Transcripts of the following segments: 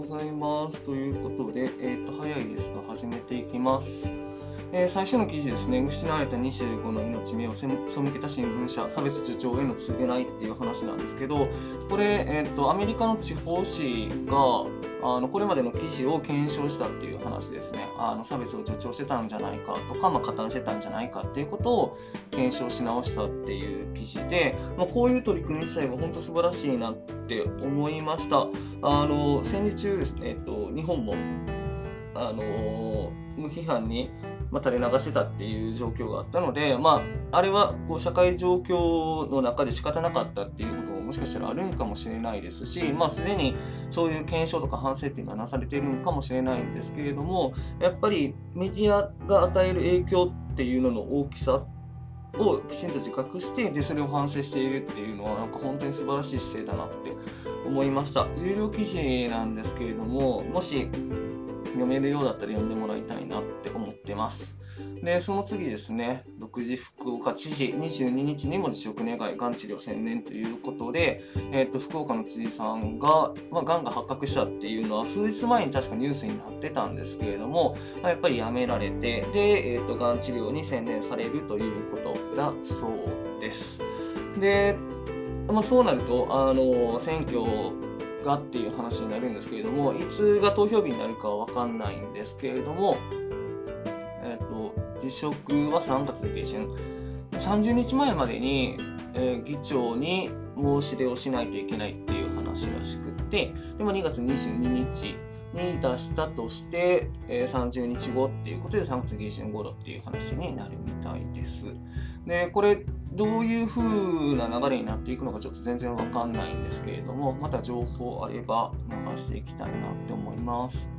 ございます。ということで、えっ、と、早いですが、始めていきます。えー最初の記事ですね、失われた25の命目を背けた新聞社、差別主張への償いっていう話なんですけど、これ、えっ、と、アメリカの地方紙が、あのこれまでの記事を検証したっていう話ですね。あの差別を助長してたんじゃないかとか、まあ、加担してたんじゃないかっていうことを検証し直したっていう記事で、まあ、こういう取り組み自体は本当素晴らしいなって思いました。あの戦時中ですね、えっと、日本もあの無批判に、まあ、垂れ流してたっていう状況があったので、まあ、あれはこう社会状況の中で仕方なかったっていうことももしかしたらあるんかもしれないですし、まあ、すでにそういう検証とか反省っていうのはなされているんかもしれないんですけれどもやっぱりメディアが与える影響っていうのの大きさをきちんと自覚してでそれを反省しているっていうのはなんか本当に素晴らしい姿勢だなって思いました。有料記事なんですけれどももし読めるようだったら読んでもらいたいなって思ってます。でその次ですね。独自福岡知事22日にも辞職願いがん治療専念ということで、えー、と福岡の知事さんが、まあ、がんが発覚したっていうのは数日前に確かニュースになってたんですけれども、まあやっぱりやめられてで、えー、とがん治療に専念されるということだそうです。で、まあ、そうなるとあの選挙がっていう話になるんですけれどもいつが投票日になるかは分かんないんですけれども、えっと辞職は3月下旬30日前までに、えー議長に申し出をしないといけないっていう話らしくってで、も、2月22日に出したとして、えー30日後っていうことで3月下旬頃っていう話になるみたいです。でこれどういう風な流れになっていくのかちょっと全然わかんないんですけれどもまた情報あれば流していきたいなって思います。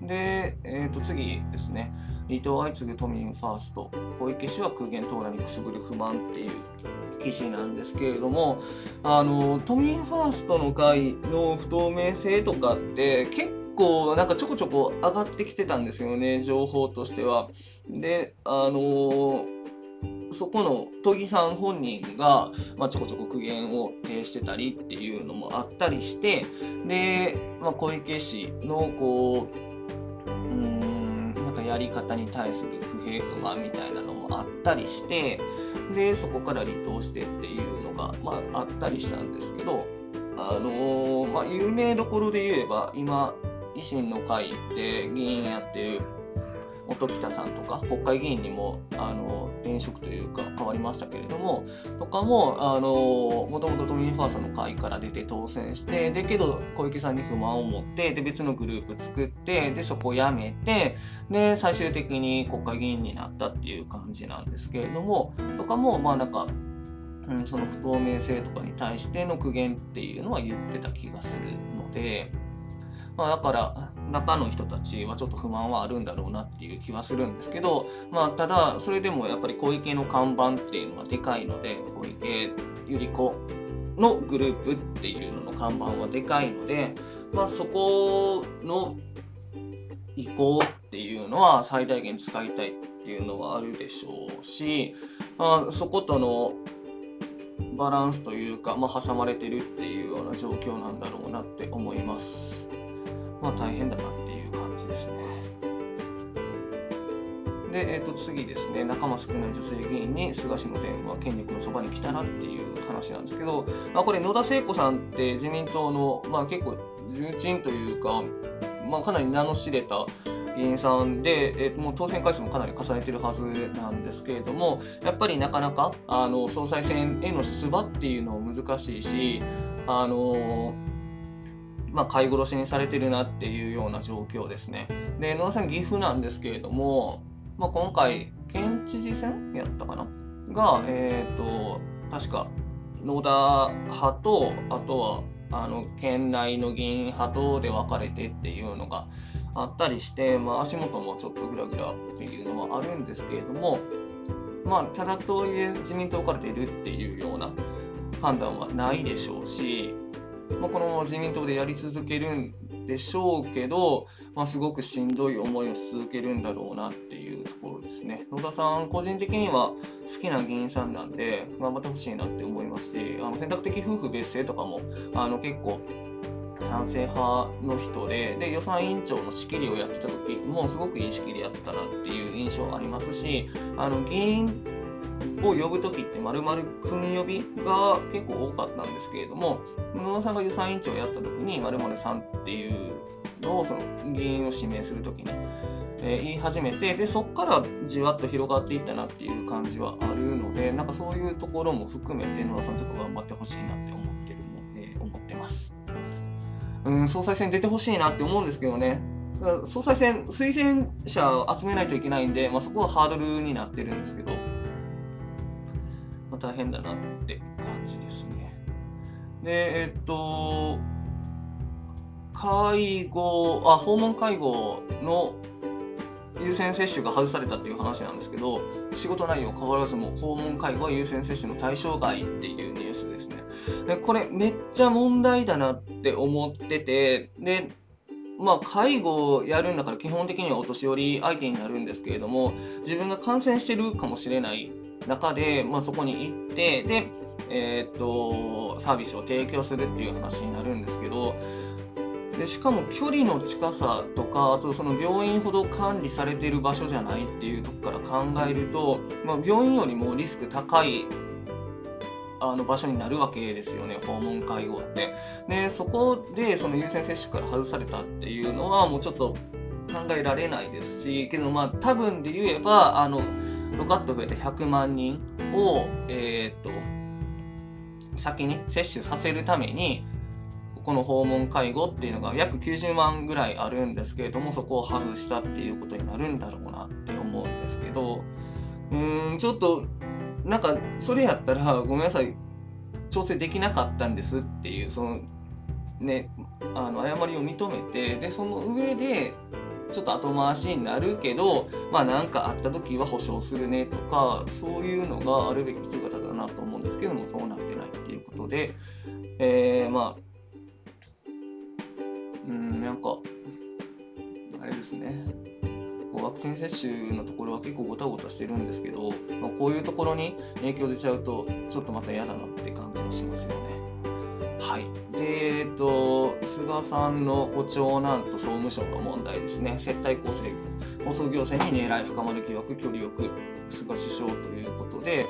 で、えー、と次ですね離島相次ぐ都民ファースト小池氏は空言盗難にくすぶる不満っていう記事なんですけれどもあの都民ファーストの会の不透明性とかって結構なんかちょこちょこ上がってきてたんですよね情報としては。であのそこの都議さん本人が、まあ、ちょこちょこ苦言を呈してたりっていうのもあったりしてで、まあ、小池氏のこううんなんかやり方に対する不平不満みたいなのもあったりしてでそこから離党してっていうのが、まあ、あったりしたんですけど、あのーまあ、有名どころで言えば今維新の会で議員やってる音喜多さんとか国会議員にもあの転職というか変わりましたけれどもとかもあのもともと都民ファーストの会から出て当選してでけど小池さんに不満を持ってで別のグループ作ってでそこを辞めてで最終的に国会議員になったっていう感じなんですけれどもとかもまあなんか、うん、その不透明性とかに対しての苦言っていうのは言ってた気がするので。まあ、だから中の人たちはちょっと不満はあるんだろうなっていう気はするんですけど、まあ、ただそれでもやっぱり小池の看板っていうのはでかいので小池百合子のグループっていうのの看板はでかいので、まあ、そこの意向っていうのは最大限使いたいっていうのはあるでしょうし、まあ、そことのバランスというか、まあ、挟まれてるっていうような状況なんだろうなって思います。まあ大変だなっていう感じですね。で、えー、と次ですね、仲間少ない女性議員に菅氏の電話、権力のそばに来たらっていう話なんですけど、まあ、これ野田聖子さんって自民党の、まあ、結構重鎮というか、まあ、かなり名の知れた議員さんで、えー、もう当選回数もかなり重ねてるはずなんですけれどもやっぱりなかなかあの総裁選への出馬っていうのも難しいしあのまあ、飼い殺しにされてるなっていうような状況ですね。で野田さん岐阜なんですけれども、まあ、今回県知事選やったかな？が、えっ、と確か野田派とあとはあの県内の議員派とで分かれてっていうのがあったりして、まあ、足元もちょっとグラグラっていうのはあるんですけれどもまあただとはいえ自民党から出るっていうような判断はないでしょうし、まあ、このまま自民党でやり続けるんでしょうけど、まあ、すごくしんどい思いを続けるんだろうなっていうところですね。野田さん、個人的には好きな議員さんなんで、頑張ってほしいなって思いますし、あの選択的夫婦別姓とかもあの結構賛成派の人でで予算委員長の仕切りをやってた時もうすごくいい仕切りやってたなっていう印象ありますしあの議員を呼ぶ時ってまるまる君呼びが結構多かったんですけれども野村さんが予算委員長をやった時にまるまるさんっていうのをその議員を指名する時に、えー、言い始めてでそこからじわっと広がっていったなっていう感じはあるのでなんかそういうところも含めて野村さんちょっと頑張ってほしいなって思ってるの、えー、思ってます。うん総裁選出てほしいなって思うんですけどね総裁選推薦者を集めないといけないんで、まあ、そこはハードルになってるんですけど、大変だなって感じですね。で、えっと、介護、あ、訪問介護の優先接種が外されたっていう話なんですけど、仕事内容変わらずも訪問介護は優先接種の対象外っていうニュースですね。で、これめっちゃ問題だなって思ってて、で、まあ、介護をやるんだから基本的にはお年寄り相手になるんですけれども自分が感染してるかもしれない中で、まあ、そこに行ってで、えー、っとサービスを提供するっていう話になるんですけどでしかも距離の近さとかあとその病院ほど管理されている場所じゃないっていうとこから考えると、まあ、病院よりもリスク高いあの場所になるわけですよね訪問介護って。でそこでその優先接種から外されたっていうのはもうちょっと考えられないですしけどまあ多分で言えばあのドカッと増えて100万人を、えー、っと先に接種させるためにここの訪問介護っていうのが約90万ぐらいあるんですけれどもそこを外したっていうことになるんだろうなって思うんですけどうーんちょっとなんかそれやったらごめんなさい調整できなかったんですっていうそのねあの誤りを認めてでその上でちょっと後回しになるけどまあ何かあった時は保証するねとかそういうのがあるべき姿だなと思うんですけどもそうなってないっていうことで、えー、まあうんなんかあれですねこうワクチン接種のところは結構ごたごたしてるんですけど、まあ、こういうところに影響出ちゃうとちょっとまた嫌だなって感じもしますよね。はい。で、えっと、菅さんのご長男と総務省の問題ですね。接待構成、放送行政に狙い深まる疑惑、距離よく、菅首相ということで、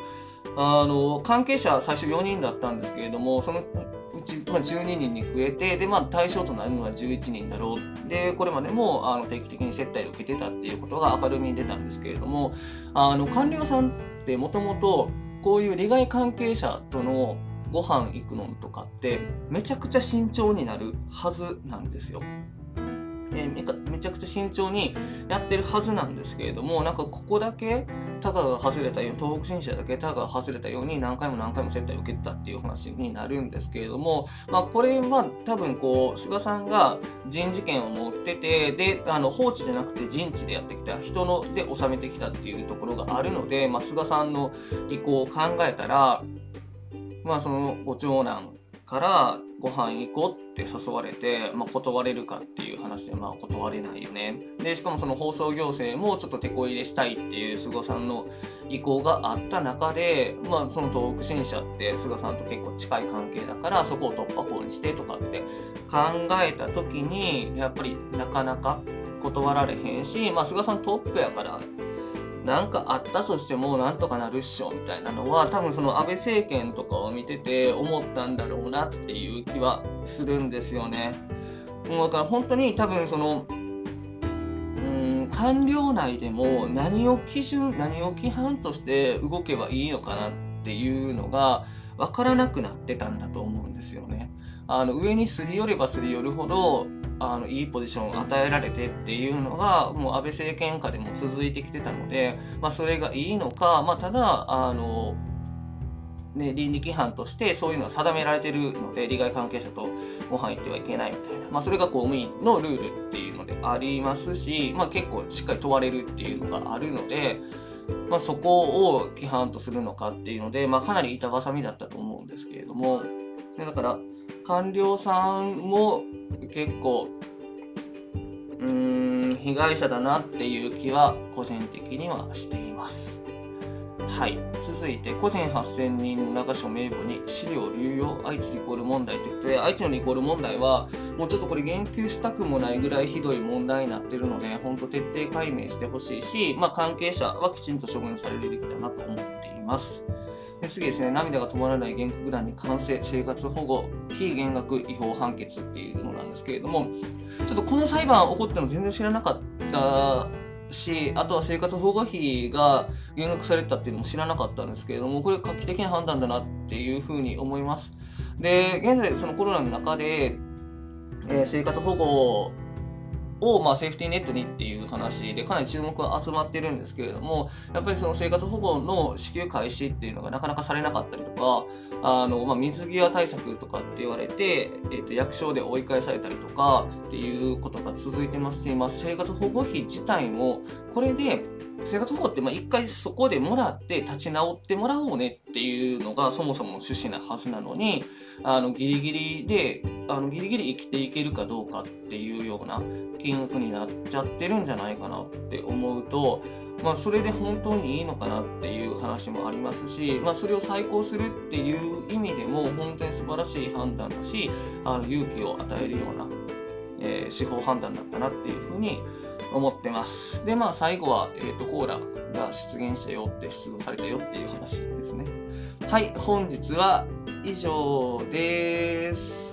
あの、関係者最初4人だったんですけれども、そのうち、まあ、12人に増えて、で、まあ、対象となるのは11人だろう。で、これまでもあの定期的に接待を受けてたっていうことが明るみに出たんですけれども、あの、官僚さんってもともと、こういう利害関係者とのご飯行くのとかってめちゃくちゃ慎重になるはずなんですよ。えー、めちゃくちゃ慎重にやってるはずなんですけれどもなんかここだけタガが外れたように東北新社だけタガが外れたように何回も何回も接待を受けてたっていう話になるんですけれども、まあ、これは多分こう菅さんが人事権を持っててであの放置じゃなくて人知でやってきた人ので収めてきたっていうところがあるので、まあ、菅さんの意向を考えたらまあそのご長男からご飯行こうって誘われて、まあ、断れるかっていう話でまあ断れないよね。でしかもその放送行政もちょっと手こ入れしたいっていう菅さんの意向があった中で、まあ、その東北新社って菅さんと結構近い関係だからそこを突破口にしてとかって考えた時にやっぱりなかなか断られへんし、まあ、菅さんトップやからなんかあったとしてもなんとかなるっしょみたいなのは多分その安倍政権とかを見てて思ったんだろうなっていう気はするんですよね。もうだから本当に多分そのうん官僚内でも何を基準何を規範として動けばいいのかなっていうのが分からなくなってたんだと思うんですよね。あの上にすり寄ればすり寄るほどあのいいポジションを与えられてっていうのがもう安倍政権下でも続いてきてたので、まあ、それがいいのか、まあ、ただあの、ね、倫理規範としてそういうのは定められてるので利害関係者とご飯行ってはいけないみたいな、まあ、それが公務員のルールっていうのでありますし、まあ、結構しっかり問われるっていうのがあるので。まあ、そこを規範とするのかっていうので、まあ、かなり板挟みだったと思うんですけれどもだから官僚さんも結構うーん被害者だなっていう気は個人的にはしています。はい、続いて個人8000人の流しを名簿に資料流用愛知リコール問題ということで愛知のリコール問題はもうちょっとこれ言及したくもないぐらいひどい問題になってるので本当徹底解明してほしいし、まあ、関係者はきちんと処分されるべきだなと思っています。で次ですね、涙が止まらない原告団に完成、生活保護、非減額違法判決っていうのなんですけれども、ちょっとこの裁判起こったの全然知らなかったし、あとは生活保護費が減額されたっていうのも知らなかったんですけれども、これ画期的な判断だなっていうふうに思います。で、現在そのコロナの中で、えー、生活保護を、まあ、セーフティーネットにっていう話でかなり注目が集まってるんですけれどもやっぱりその生活保護の支給開始っていうのがなかなかされなかったりとかあの、まあ、水際対策とかって言われて、えー、と役所で追い返されたりとかっていうことが続いてますし、まあ、生活保護費自体もこれで生活保護って一回そこでもらって立ち直ってもらおうねっていうのがそもそも趣旨なはずなのにあのギリギリであのギリギリ生きていけるかどうかっていうような金額になっちゃってるんじゃないかなって思うと、まあ、それで本当にいいのかなっていう話もありますし、まあ、それを再考するっていう意味でも本当に素晴らしい判断だしあの勇気を与えるような、えー、司法判断だったなっていうふうに思います思ってます。で、まあ最後は、えっ、ー、と、コーラが出現したよって、出動されたよっていう話ですね。はい、本日は以上です。